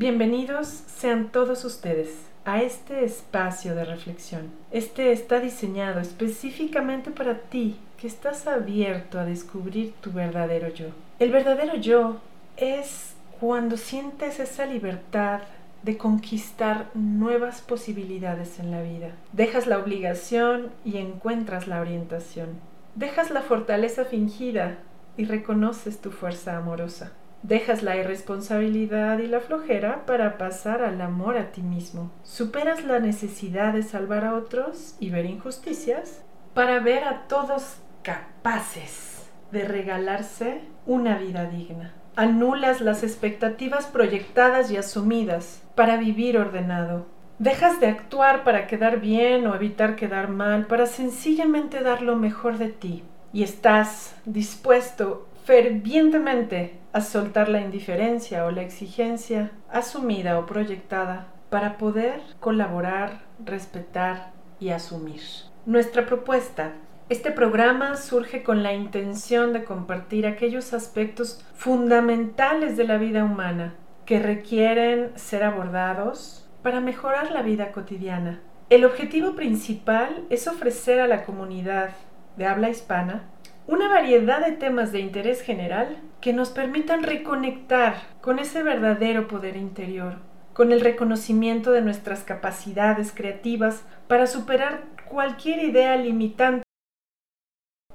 Bienvenidos sean todos ustedes a este espacio de reflexión. Este está diseñado específicamente para ti que estás abierto a descubrir tu verdadero yo. El verdadero yo es cuando sientes esa libertad de conquistar nuevas posibilidades en la vida. Dejas la obligación y encuentras la orientación. Dejas la fortaleza fingida y reconoces tu fuerza amorosa. Dejas la irresponsabilidad y la flojera para pasar al amor a ti mismo. Superas la necesidad de salvar a otros y ver injusticias para ver a todos capaces de regalarse una vida digna. Anulas las expectativas proyectadas y asumidas para vivir ordenado. Dejas de actuar para quedar bien o evitar quedar mal, para sencillamente dar lo mejor de ti. Y estás dispuesto fervientemente a soltar la indiferencia o la exigencia asumida o proyectada para poder colaborar, respetar y asumir. Nuestra propuesta este programa surge con la intención de compartir aquellos aspectos fundamentales de la vida humana que requieren ser abordados para mejorar la vida cotidiana. El objetivo principal es ofrecer a la comunidad de habla hispana una variedad de temas de interés general que nos permitan reconectar con ese verdadero poder interior, con el reconocimiento de nuestras capacidades creativas para superar cualquier idea limitante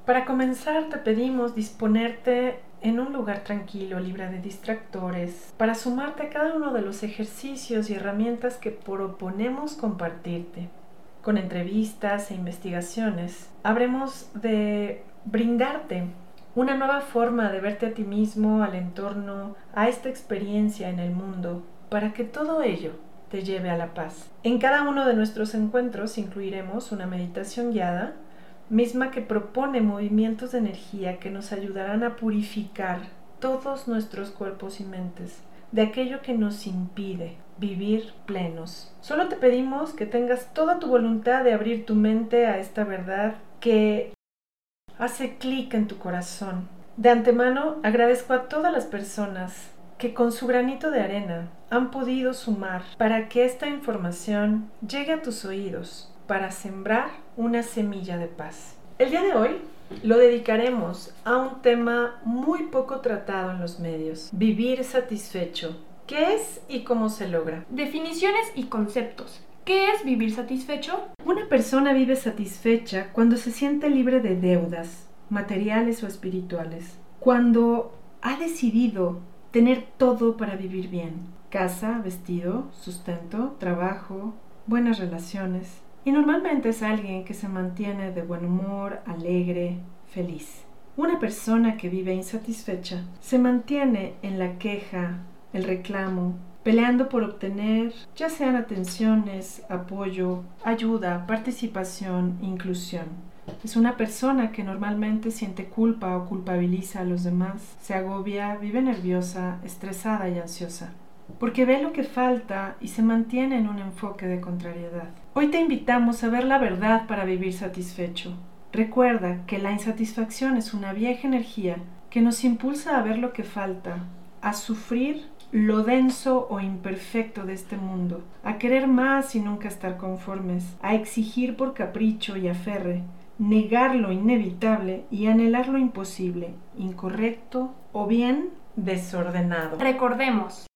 para comenzar te pedimos disponerte en un lugar tranquilo, libre de distractores, para sumarte a cada uno de los ejercicios y herramientas que proponemos compartirte. Con entrevistas e investigaciones, habremos de brindarte una nueva forma de verte a ti mismo, al entorno, a esta experiencia en el mundo, para que todo ello te lleve a la paz. En cada uno de nuestros encuentros incluiremos una meditación guiada misma que propone movimientos de energía que nos ayudarán a purificar todos nuestros cuerpos y mentes de aquello que nos impide vivir plenos. Solo te pedimos que tengas toda tu voluntad de abrir tu mente a esta verdad que hace clic en tu corazón. De antemano agradezco a todas las personas que con su granito de arena han podido sumar para que esta información llegue a tus oídos para sembrar una semilla de paz. El día de hoy lo dedicaremos a un tema muy poco tratado en los medios, vivir satisfecho. ¿Qué es y cómo se logra? Definiciones y conceptos. ¿Qué es vivir satisfecho? Una persona vive satisfecha cuando se siente libre de deudas, materiales o espirituales, cuando ha decidido tener todo para vivir bien, casa, vestido, sustento, trabajo, buenas relaciones, y normalmente es alguien que se mantiene de buen humor, alegre, feliz. Una persona que vive insatisfecha se mantiene en la queja, el reclamo, peleando por obtener ya sean atenciones, apoyo, ayuda, participación, inclusión. Es una persona que normalmente siente culpa o culpabiliza a los demás, se agobia, vive nerviosa, estresada y ansiosa porque ve lo que falta y se mantiene en un enfoque de contrariedad. Hoy te invitamos a ver la verdad para vivir satisfecho. Recuerda que la insatisfacción es una vieja energía que nos impulsa a ver lo que falta, a sufrir lo denso o imperfecto de este mundo, a querer más y nunca estar conformes, a exigir por capricho y aferre, negar lo inevitable y anhelar lo imposible, incorrecto o bien desordenado. Recordemos,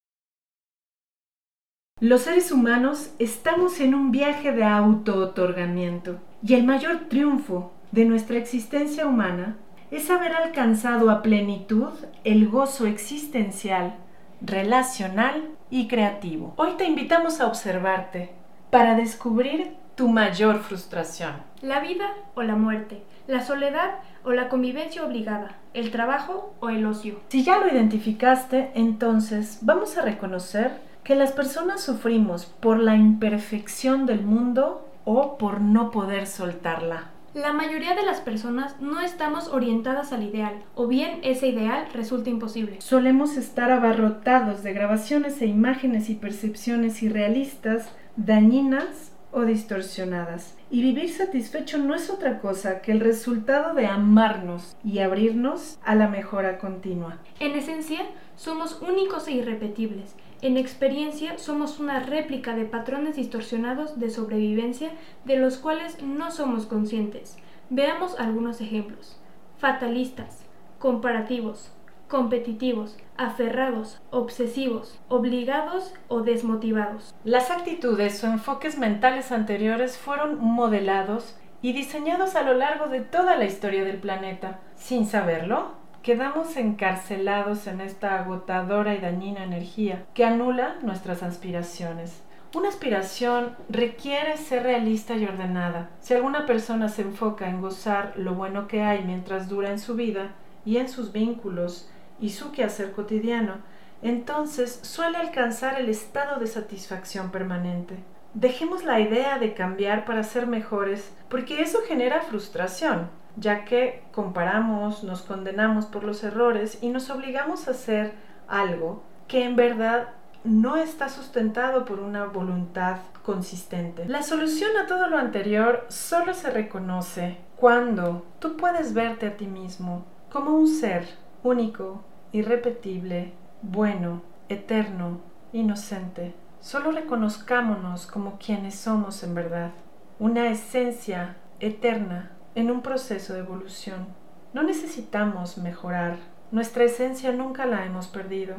los seres humanos estamos en un viaje de auto-otorgamiento y el mayor triunfo de nuestra existencia humana es haber alcanzado a plenitud el gozo existencial, relacional y creativo. Hoy te invitamos a observarte para descubrir tu mayor frustración. La vida o la muerte, la soledad o la convivencia obligada, el trabajo o el ocio. Si ya lo identificaste, entonces vamos a reconocer que las personas sufrimos por la imperfección del mundo o por no poder soltarla. La mayoría de las personas no estamos orientadas al ideal, o bien ese ideal resulta imposible. Solemos estar abarrotados de grabaciones e imágenes y percepciones irrealistas, dañinas o distorsionadas. Y vivir satisfecho no es otra cosa que el resultado de amarnos y abrirnos a la mejora continua. En esencia, somos únicos e irrepetibles En experiencia somos una réplica de patrones distorsionados de sobrevivencia de los cuales no somos conscientes. Veamos algunos ejemplos. Fatalistas, comparativos, competitivos, aferrados, obsesivos, obligados o desmotivados. Las actitudes o enfoques mentales anteriores fueron modelados y diseñados a lo largo de toda la historia del planeta. Sin saberlo, quedamos encarcelados en esta agotadora y dañina energía que anula nuestras aspiraciones. Una aspiración requiere ser realista y ordenada. Si alguna persona se enfoca en gozar lo bueno que hay mientras dura en su vida y en sus vínculos y su quehacer cotidiano, entonces suele alcanzar el estado de satisfacción permanente. Dejemos la idea de cambiar para ser mejores, porque eso genera frustración, ya que comparamos, nos condenamos por los errores y nos obligamos a hacer algo que en verdad no está sustentado por una voluntad consistente. La solución a todo lo anterior solo se reconoce cuando tú puedes verte a ti mismo como un ser único, irrepetible, bueno, eterno, inocente. Solo reconozcámonos como quienes somos en verdad, una esencia eterna en un proceso de evolución. No necesitamos mejorar, nuestra esencia nunca la hemos perdido.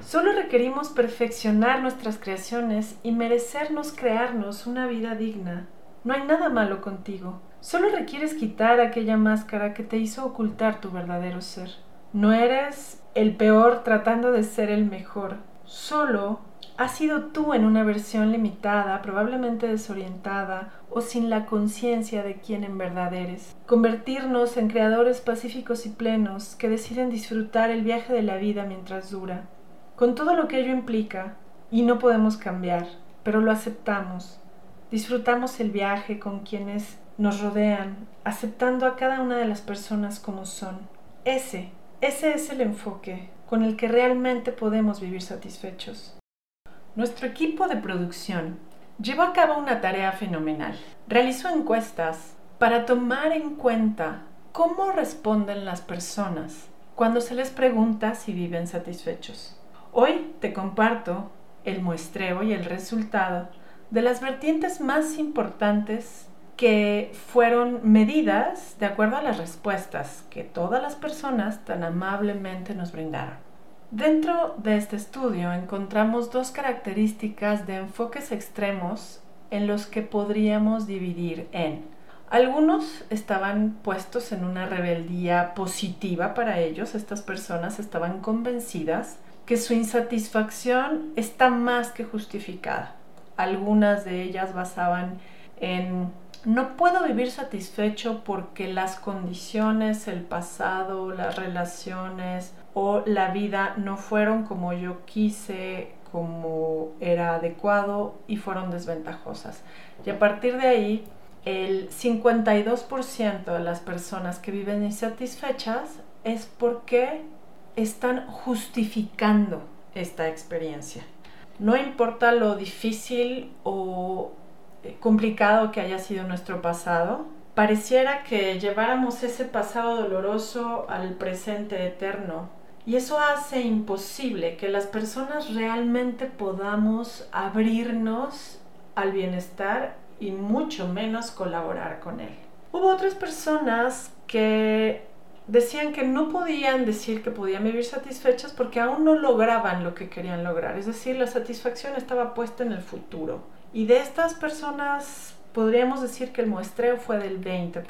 Solo requerimos perfeccionar nuestras creaciones y merecernos crearnos una vida digna. No hay nada malo contigo. Solo requieres quitar aquella máscara que te hizo ocultar tu verdadero ser. No eres el peor tratando de ser el mejor. Solo has sido tú en una versión limitada, probablemente desorientada o sin la conciencia de quién en verdad eres. Convertirnos en creadores pacíficos y plenos que deciden disfrutar el viaje de la vida mientras dura con todo lo que ello implica, y no podemos cambiar, pero lo aceptamos. Disfrutamos el viaje con quienes nos rodean, aceptando a cada una de las personas como son. Ese, ese es el enfoque con el que realmente podemos vivir satisfechos. Nuestro equipo de producción llevó a cabo una tarea fenomenal. Realizó encuestas para tomar en cuenta cómo responden las personas cuando se les pregunta si viven satisfechos. Hoy te comparto el muestreo y el resultado de las vertientes más importantes que fueron medidas de acuerdo a las respuestas que todas las personas tan amablemente nos brindaron. Dentro de este estudio encontramos dos características de enfoques extremos en los que podríamos dividir en algunos estaban puestos en una rebeldía positiva para ellos, estas personas estaban convencidas que su insatisfacción está más que justificada. Algunas de ellas basaban en no puedo vivir satisfecho porque las condiciones, el pasado, las relaciones o la vida no fueron como yo quise, como era adecuado y fueron desventajosas. Y a partir de ahí, el 52% de las personas que viven insatisfechas es porque están justificando esta experiencia. No importa lo difícil o eh, complicado que haya sido nuestro pasado, pareciera que lleváramos ese pasado doloroso al presente eterno. Y eso hace imposible que las personas realmente podamos abrirnos al bienestar y mucho menos colaborar con él. Hubo otras personas que decían que no podían decir que podían vivir satisfechas porque aún no lograban lo que querían lograr. Es decir, la satisfacción estaba puesta en el futuro. Y de estas personas podríamos decir que el muestreo fue del 20%.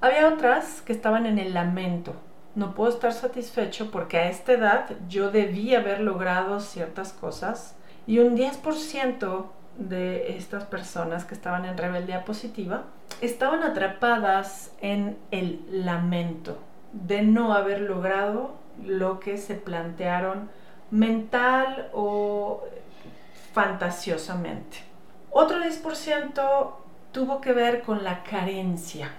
Había otras que estaban en el lamento. No puedo estar satisfecho porque a esta edad yo debía haber logrado ciertas cosas. Y un 10% de estas personas que estaban en rebeldía positiva estaban atrapadas en el lamento de no haber logrado lo que se plantearon mental o fantasiosamente. Otro 10% tuvo que ver con la carencia,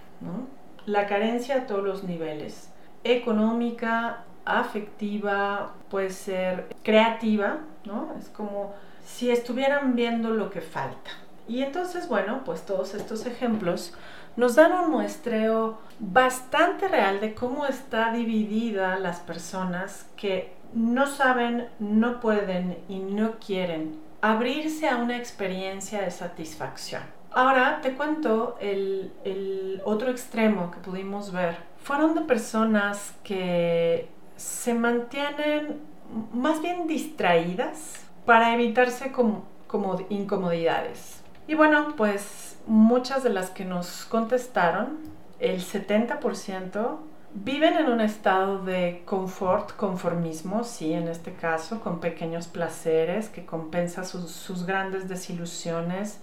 la carencia a todos los niveles, económica, afectiva, puede ser creativa, ¿no? Es como si estuvieran viendo lo que falta. Y entonces, bueno, pues todos estos ejemplos nos dan un muestreo bastante real de cómo está dividida las personas que no saben, no pueden y no quieren abrirse a una experiencia de satisfacción. Ahora te cuento el, otro extremo que pudimos ver. Fueron de personas que se mantienen más bien distraídas para evitarse como, como incomodidades. Y bueno, pues muchas de las que nos contestaron, el 70%, viven en un estado de confort, conformismo, sí, en este caso, con pequeños placeres que compensa sus, sus grandes desilusiones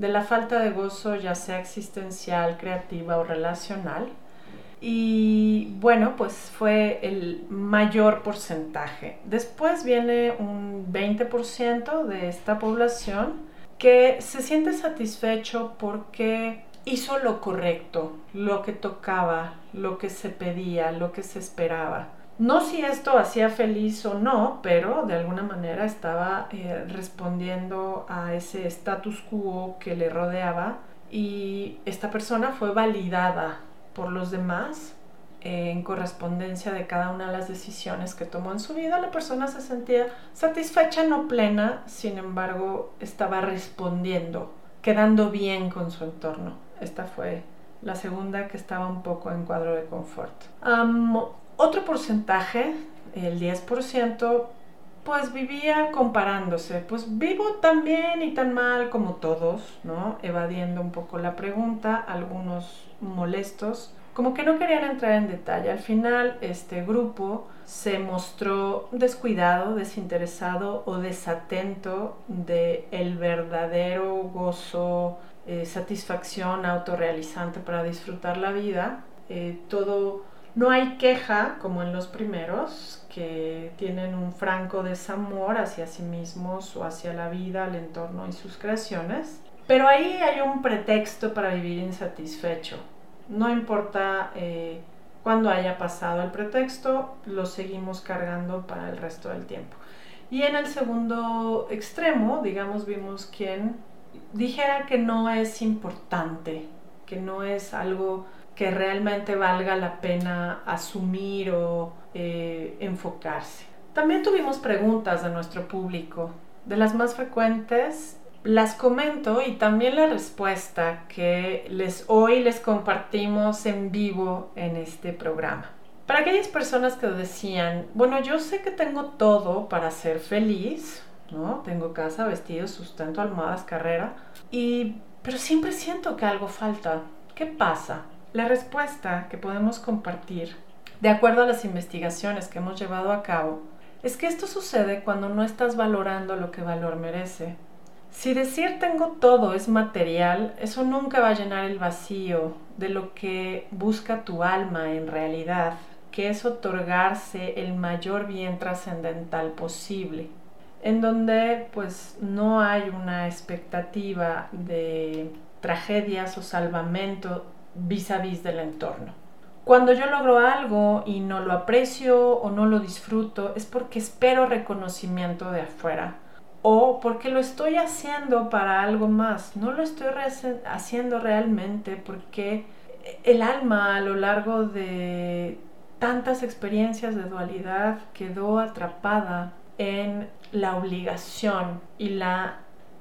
de la falta de gozo, ya sea existencial, creativa o relacional. Y bueno, pues fue el mayor porcentaje. Después viene un 20% de esta población que se siente satisfecho porque hizo lo correcto, lo que tocaba, lo que se pedía, lo que se esperaba. No si esto hacía feliz o no, pero de alguna manera estaba eh, respondiendo a ese status quo que le rodeaba y esta persona fue validada por los demás en correspondencia de cada una de las decisiones que tomó en su vida, la persona se sentía satisfecha, no plena, sin embargo estaba respondiendo, quedando bien con su entorno. Esta fue la segunda que estaba un poco en cuadro de confort. Otro porcentaje, el 10%, pues vivía comparándose, pues vivo tan bien y tan mal como todos, ¿no? Evadiendo un poco la pregunta, algunos molestos, como que no querían entrar en detalle. Al final este grupo se mostró descuidado, desinteresado o desatento de el verdadero gozo, eh, satisfacción autorrealizante para disfrutar la vida. Eh, todo, no hay queja como en los primeros, que tienen un franco desamor hacia sí mismos o hacia la vida, el entorno y sus creaciones. Pero ahí hay un pretexto para vivir insatisfecho no importa eh, cuándo haya pasado el pretexto, lo seguimos cargando para el resto del tiempo. Y en el segundo extremo, digamos, vimos quien dijera que no es importante, que no es algo que realmente valga la pena asumir o eh, enfocarse. También tuvimos preguntas de nuestro público. De las más frecuentes las comento y también la respuesta que les hoy les compartimos en vivo en este programa. Para aquellas personas que decían, bueno, yo sé que tengo todo para ser feliz, ¿no? Tengo casa, vestido, sustento, almohadas, carrera, y pero siempre siento que algo falta. ¿Qué pasa? La respuesta que podemos compartir, de acuerdo a las investigaciones que hemos llevado a cabo, es que esto sucede cuando no estás valorando lo que valor merece. Si decir tengo todo es material, eso nunca va a llenar el vacío de lo que busca tu alma en realidad, que es otorgarse el mayor bien trascendental posible, en donde pues no hay una expectativa de tragedias o salvamento vis a vis del entorno. Cuando yo logro algo y no lo aprecio o no lo disfruto es porque espero reconocimiento de afuera o porque lo estoy haciendo para algo más, no lo estoy haciendo realmente porque el alma a lo largo de tantas experiencias de dualidad quedó atrapada en la obligación y la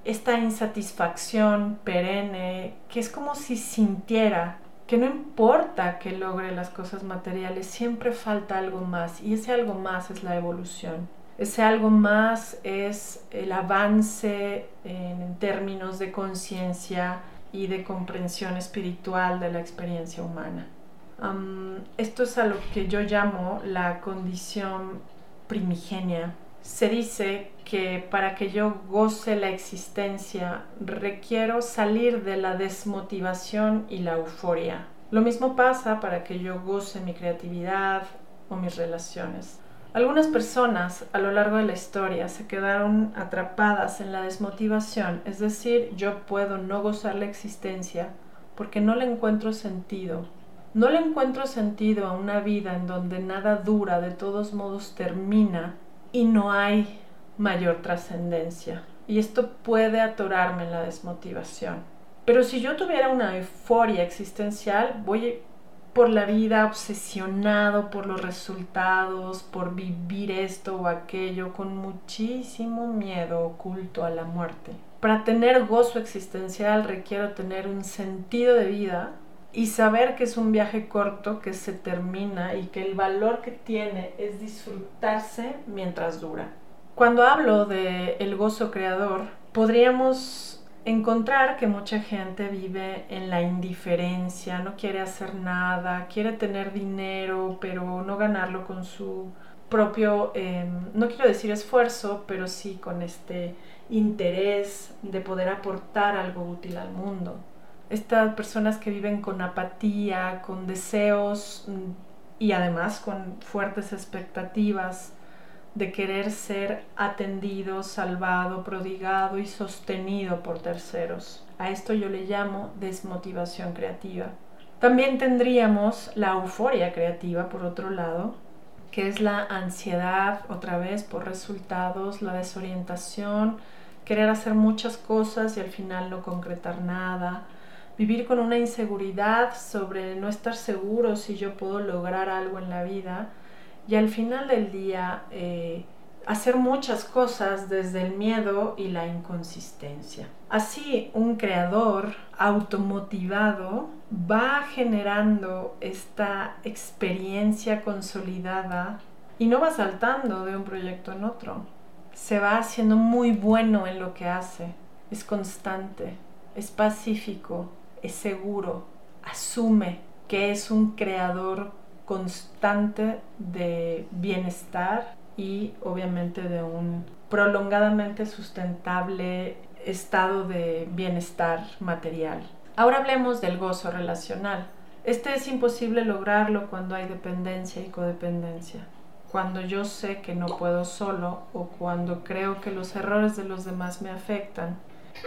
esta insatisfacción perenne que es como si sintiera que no importa que logre las cosas materiales, siempre falta algo más y ese algo más es la evolución. Ese algo más es el avance en términos de conciencia y de comprensión espiritual de la experiencia humana. esto es a lo que yo llamo la condición primigenia. Se dice que para que yo goce la existencia requiero salir de la desmotivación y la euforia. Lo mismo pasa para que yo goce mi creatividad o mis relaciones. Algunas personas a lo largo de la historia se quedaron atrapadas en la desmotivación, es decir, yo puedo no gozar la existencia porque no le encuentro sentido. No le encuentro sentido a una vida en donde nada dura, de todos modos termina y no hay mayor trascendencia. Y esto puede atorarme en la desmotivación. Pero si yo tuviera una euforia existencial, voy por la vida obsesionado por los resultados, por vivir esto o aquello, con muchísimo miedo oculto a la muerte. Para tener gozo existencial requiero tener un sentido de vida y saber que es un viaje corto que se termina y que el valor que tiene es disfrutarse mientras dura. Cuando hablo de el gozo creador, podríamos encontrar que mucha gente vive en la indiferencia, no quiere hacer nada, quiere tener dinero, pero no ganarlo con su propio, em, no quiero decir esfuerzo, pero sí con este interés de poder aportar algo útil al mundo. Estas personas que viven con apatía, con deseos mm, y además con fuertes expectativas de querer ser atendido, salvado, prodigado y sostenido por terceros. A esto yo le llamo desmotivación creativa. También tendríamos la euforia creativa, por otro lado, que es la ansiedad, otra vez, por resultados, la desorientación, querer hacer muchas cosas y al final no concretar nada, vivir con una inseguridad sobre no estar seguro si yo puedo lograr algo en la vida y al final del día eh, hacer muchas cosas desde el miedo y la inconsistencia. Así un creador automotivado va generando esta experiencia consolidada y no va saltando de un proyecto en otro. Se va haciendo muy bueno en lo que hace, es constante, es pacífico, es seguro, asume que es un creador constante de bienestar y obviamente de un prolongadamente sustentable estado de bienestar material. Ahora hablemos del gozo relacional. Este es imposible lograrlo cuando hay dependencia y codependencia. Cuando yo sé que no puedo solo o cuando creo que los errores de los demás me afectan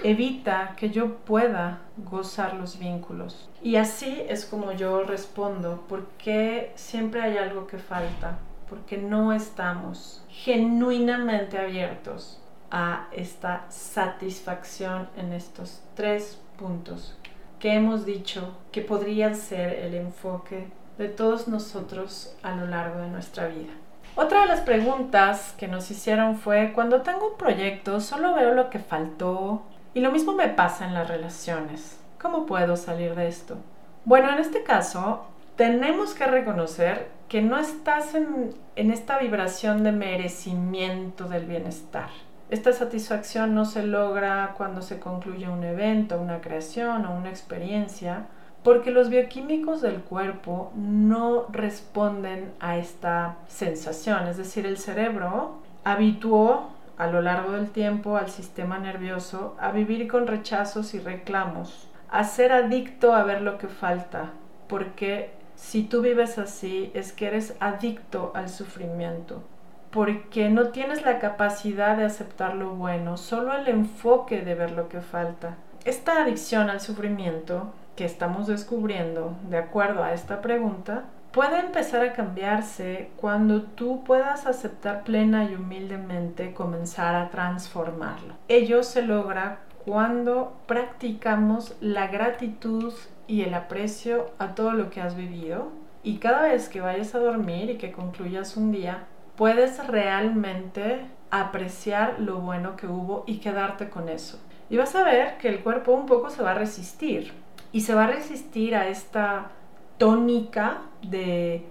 evita que yo pueda gozar los vínculos. Y así es como yo respondo, porque siempre hay algo que falta, porque no estamos genuinamente abiertos a esta satisfacción en estos tres puntos que hemos dicho que podrían ser el enfoque de todos nosotros a lo largo de nuestra vida. Otra de las preguntas que nos hicieron fue, cuando tengo un proyecto, solo veo lo que faltó y lo mismo me pasa en las relaciones. ¿Cómo puedo salir de esto? Bueno, en este caso, tenemos que reconocer que no estás en, esta vibración de merecimiento del bienestar. Esta satisfacción no se logra cuando se concluye un evento, una creación o una experiencia, porque los bioquímicos del cuerpo no responden a esta sensación. Es decir, el cerebro habituó a lo largo del tiempo al sistema nervioso a vivir con rechazos y reclamos, a ser adicto a ver lo que falta, porque si tú vives así es que eres adicto al sufrimiento, porque no tienes la capacidad de aceptar lo bueno, solo el enfoque de ver lo que falta. Esta adicción al sufrimiento que estamos descubriendo, de acuerdo a esta pregunta, puede empezar a cambiarse cuando tú puedas aceptar plena y humildemente comenzar a transformarlo. Ello se logra cuando practicamos la gratitud y el aprecio a todo lo que has vivido y cada vez que vayas a dormir y que concluyas un día, puedes realmente apreciar lo bueno que hubo y quedarte con eso. Y vas a ver que el cuerpo un poco se va a resistir y se va a resistir a esta tónica de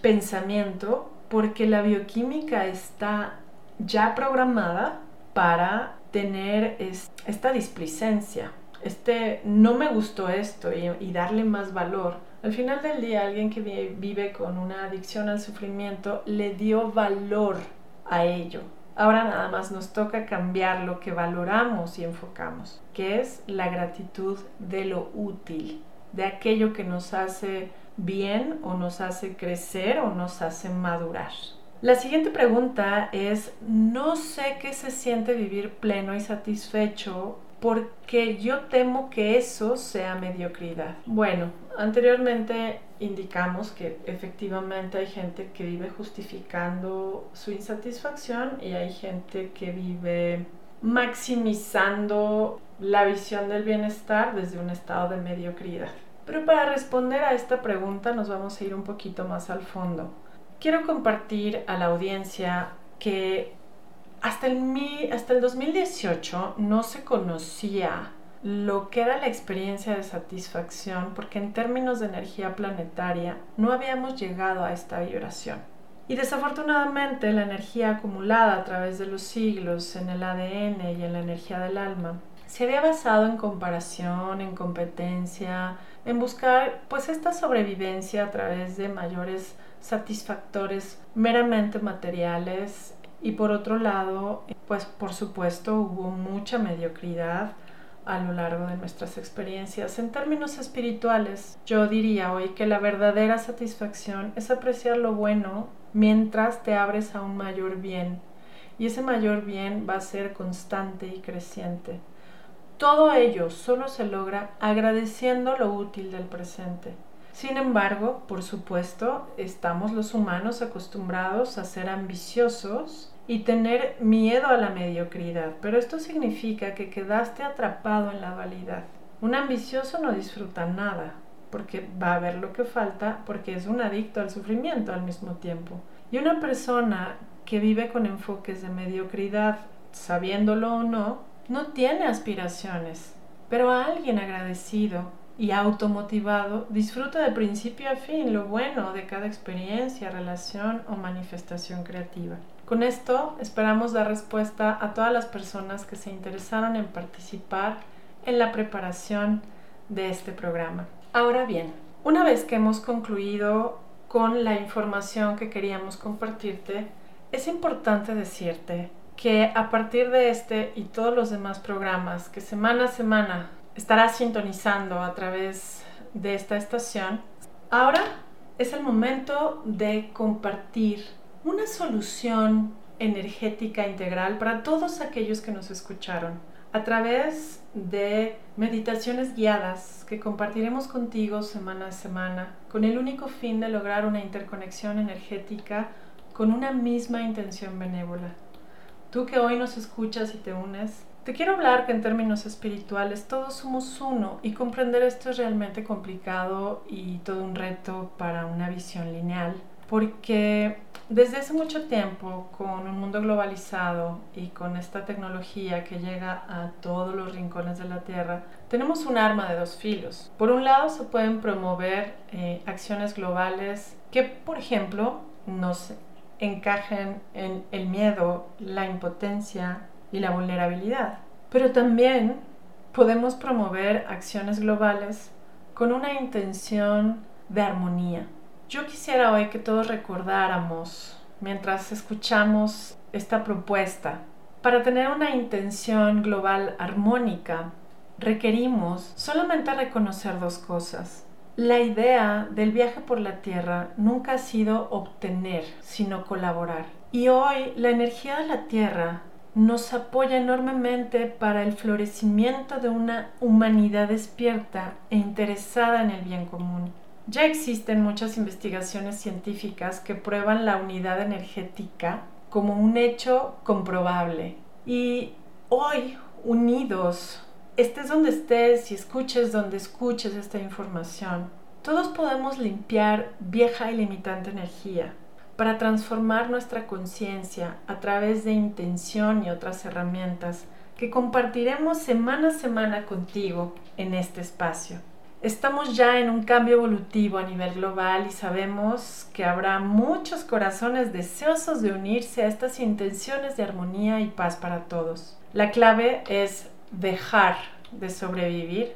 pensamiento porque la bioquímica está ya programada para tener esta displicencia, este no me gustó esto y, darle más valor. Al final del día, alguien que vive con una adicción al sufrimiento le dio valor a ello. Ahora nada más nos toca cambiar lo que valoramos y enfocamos, que es la gratitud de lo útil de aquello que nos hace bien o nos hace crecer o nos hace madurar. La siguiente pregunta es, no sé qué se siente vivir pleno y satisfecho porque yo temo que eso sea mediocridad. Bueno, anteriormente indicamos que efectivamente hay gente que vive justificando su insatisfacción y hay gente que vive maximizando la visión del bienestar desde un estado de mediocridad. Pero para responder a esta pregunta nos vamos a ir un poquito más al fondo. Quiero compartir a la audiencia que hasta el, hasta el 2018 no se conocía lo que era la experiencia de satisfacción porque en términos de energía planetaria no habíamos llegado a esta vibración. Y desafortunadamente la energía acumulada a través de los siglos en el ADN y en la energía del alma se había basado en comparación, en competencia, en buscar pues esta sobrevivencia a través de mayores satisfactores meramente materiales y por otro lado pues por supuesto hubo mucha mediocridad a lo largo de nuestras experiencias. En términos espirituales, yo diría hoy que la verdadera satisfacción es apreciar lo bueno mientras te abres a un mayor bien. Y ese mayor bien va a ser constante y creciente. Todo ello solo se logra agradeciendo lo útil del presente. Sin embargo, por supuesto, estamos los humanos acostumbrados a ser ambiciosos y tener miedo a la mediocridad, pero esto significa que quedaste atrapado en la validad. Un ambicioso no disfruta nada, porque va a ver lo que falta, porque es un adicto al sufrimiento al mismo tiempo. Y una persona que vive con enfoques de mediocridad, sabiéndolo o no, no tiene aspiraciones, pero a alguien agradecido y automotivado disfruta de principio a fin lo bueno de cada experiencia, relación o manifestación creativa. Con esto esperamos dar respuesta a todas las personas que se interesaron en participar en la preparación de este programa. Ahora bien, una vez que hemos concluido con la información que queríamos compartirte, es importante decirte que a partir de este y todos los demás programas que semana a semana estarás sintonizando a través de esta estación, ahora es el momento de compartir una solución energética integral para todos aquellos que nos escucharon a través de meditaciones guiadas que compartiremos contigo semana a semana con el único fin de lograr una interconexión energética con una misma intención benévola. Tú que hoy nos escuchas y te unes, te quiero hablar que en términos espirituales todos somos uno y comprender esto es realmente complicado y todo un reto para una visión lineal porque desde hace mucho tiempo, con un mundo globalizado y con esta tecnología que llega a todos los rincones de la Tierra, tenemos un arma de dos filos. Por un lado, se pueden promover eh, acciones globales que, por ejemplo, nos encajen en el miedo, la impotencia y la vulnerabilidad. Pero también podemos promover acciones globales con una intención de armonía, yo quisiera hoy que todos recordáramos, mientras escuchamos esta propuesta, para tener una intención global armónica, requerimos solamente reconocer dos cosas. La idea del viaje por la Tierra nunca ha sido obtener, sino colaborar. Y hoy la energía de la Tierra nos apoya enormemente para el florecimiento de una humanidad despierta e interesada en el bien común. Ya existen muchas investigaciones científicas que prueban la unidad energética como un hecho comprobable. Y hoy, unidos, estés donde estés y escuches donde escuches esta información, todos podemos limpiar vieja y limitante energía para transformar nuestra conciencia a través de intención y otras herramientas que compartiremos semana a semana contigo en este espacio. Estamos ya en un cambio evolutivo a nivel global y sabemos que habrá muchos corazones deseosos de unirse a estas intenciones de armonía y paz para todos. La clave es dejar de sobrevivir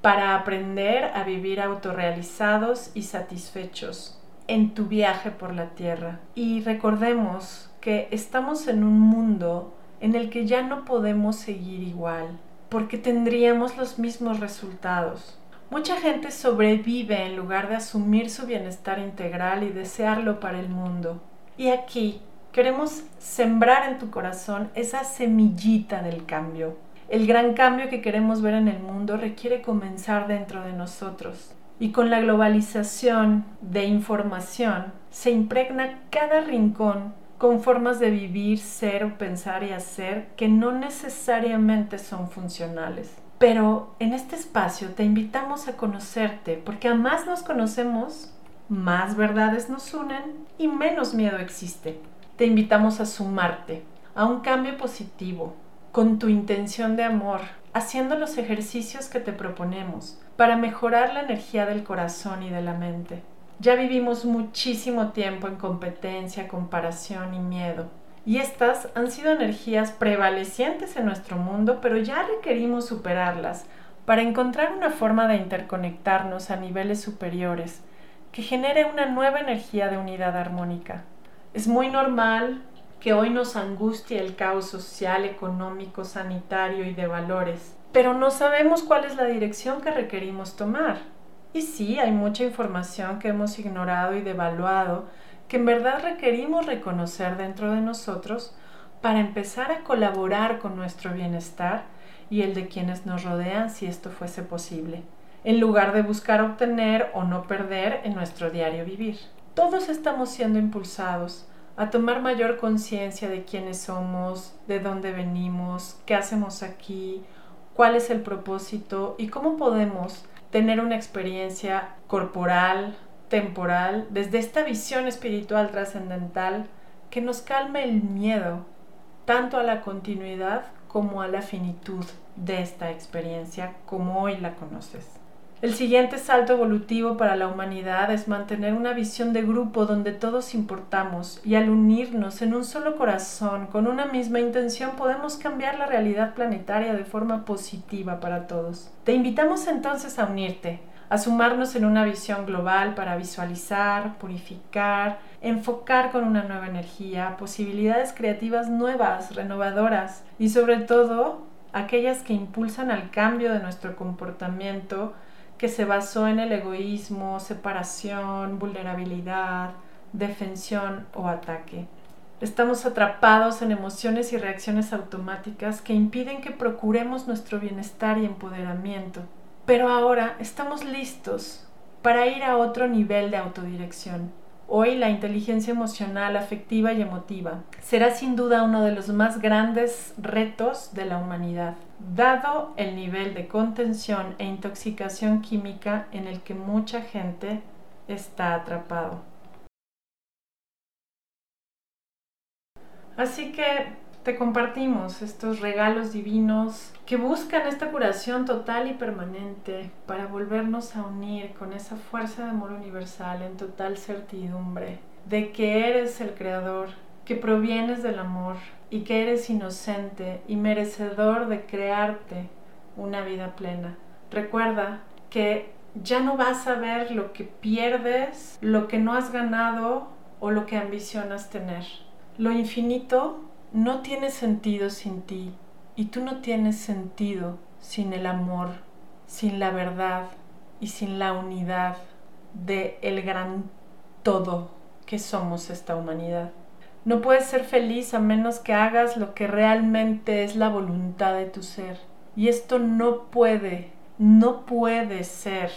para aprender a vivir autorrealizados y satisfechos en tu viaje por la tierra. Y recordemos que estamos en un mundo en el que ya no podemos seguir igual, porque tendríamos los mismos resultados. Mucha gente sobrevive en lugar de asumir su bienestar integral y desearlo para el mundo. Y aquí queremos sembrar en tu corazón esa semillita del cambio. El gran cambio que queremos ver en el mundo requiere comenzar dentro de nosotros. Y con la globalización de información se impregna cada rincón con formas de vivir, ser, pensar y hacer que no necesariamente son funcionales. Pero en este espacio te invitamos a conocerte, porque a más nos conocemos, más verdades nos unen y menos miedo existe. Te invitamos a sumarte a un cambio positivo, con tu intención de amor, haciendo los ejercicios que te proponemos para mejorar la energía del corazón y de la mente. Ya vivimos muchísimo tiempo en competencia, comparación y miedo. Y estas han sido energías prevalecientes en nuestro mundo, pero ya requerimos superarlas para encontrar una forma de interconectarnos a niveles superiores que genere una nueva energía de unidad armónica. Es muy normal que hoy nos angustia el caos social, económico, sanitario y de valores, pero no sabemos cuál es la dirección que requerimos tomar. Y sí, hay mucha información que hemos ignorado y devaluado que en verdad requerimos reconocer dentro de nosotros para empezar a colaborar con nuestro bienestar y el de quienes nos rodean si esto fuese posible, en lugar de buscar obtener o no perder en nuestro diario vivir. Todos estamos siendo impulsados a tomar mayor conciencia de quiénes somos, de dónde venimos, qué hacemos aquí, cuál es el propósito y cómo podemos tener una experiencia corporal, temporal, desde esta visión espiritual trascendental que nos calme el miedo tanto a la continuidad como a la finitud de esta experiencia como hoy la conoces. El siguiente salto evolutivo para la humanidad es mantener una visión de grupo donde todos importamos y al unirnos en un solo corazón con una misma intención podemos cambiar la realidad planetaria de forma positiva para todos. Te invitamos entonces a unirte, a sumarnos en una visión global para visualizar, purificar, enfocar con una nueva energía, posibilidades creativas nuevas, renovadoras y sobre todo aquellas que impulsan al cambio de nuestro comportamiento que se basó en el egoísmo, separación, vulnerabilidad, defensión o ataque. Estamos atrapados en emociones y reacciones automáticas que impiden que procuremos nuestro bienestar y empoderamiento. Pero ahora estamos listos para ir a otro nivel de autodirección. Hoy la inteligencia emocional, afectiva y emotiva será sin duda uno de los más grandes retos de la humanidad dado el nivel de contención e intoxicación química en el que mucha gente está atrapado. Así que te compartimos estos regalos divinos que buscan esta curación total y permanente para volvernos a unir con esa fuerza de amor universal en total certidumbre de que eres el creador, que provienes del amor y que eres inocente y merecedor de crearte una vida plena. Recuerda que ya no vas a ver lo que pierdes, lo que no has ganado o lo que ambicionas tener. Lo infinito no tiene sentido sin ti y tú no tienes sentido sin el amor, sin la verdad y sin la unidad de el gran todo que somos esta humanidad. No puedes ser feliz a menos que hagas lo que realmente es la voluntad de tu ser. Y esto no puede, no puede ser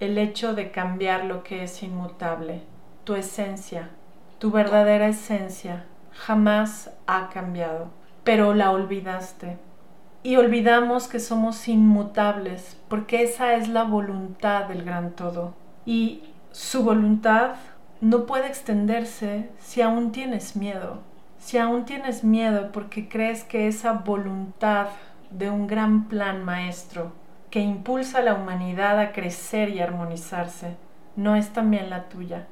el hecho de cambiar lo que es inmutable. Tu esencia, tu verdadera esencia, jamás ha cambiado, pero la olvidaste. Y olvidamos que somos inmutables, porque esa es la voluntad del gran todo. Y su voluntad no puede extenderse si aún tienes miedo. Si aún tienes miedo porque crees que esa voluntad de un gran plan maestro que impulsa a la humanidad a crecer y armonizarse no es también la tuya.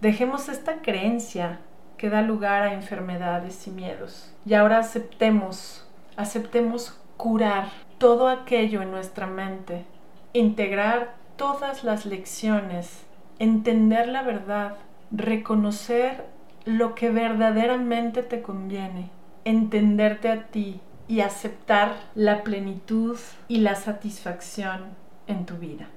Dejemos esta creencia que da lugar a enfermedades y miedos. Y ahora aceptemos, aceptemos curar todo aquello en nuestra mente, integrar todas las lecciones entender la verdad, reconocer lo que verdaderamente te conviene, entenderte a ti y aceptar la plenitud y la satisfacción en tu vida.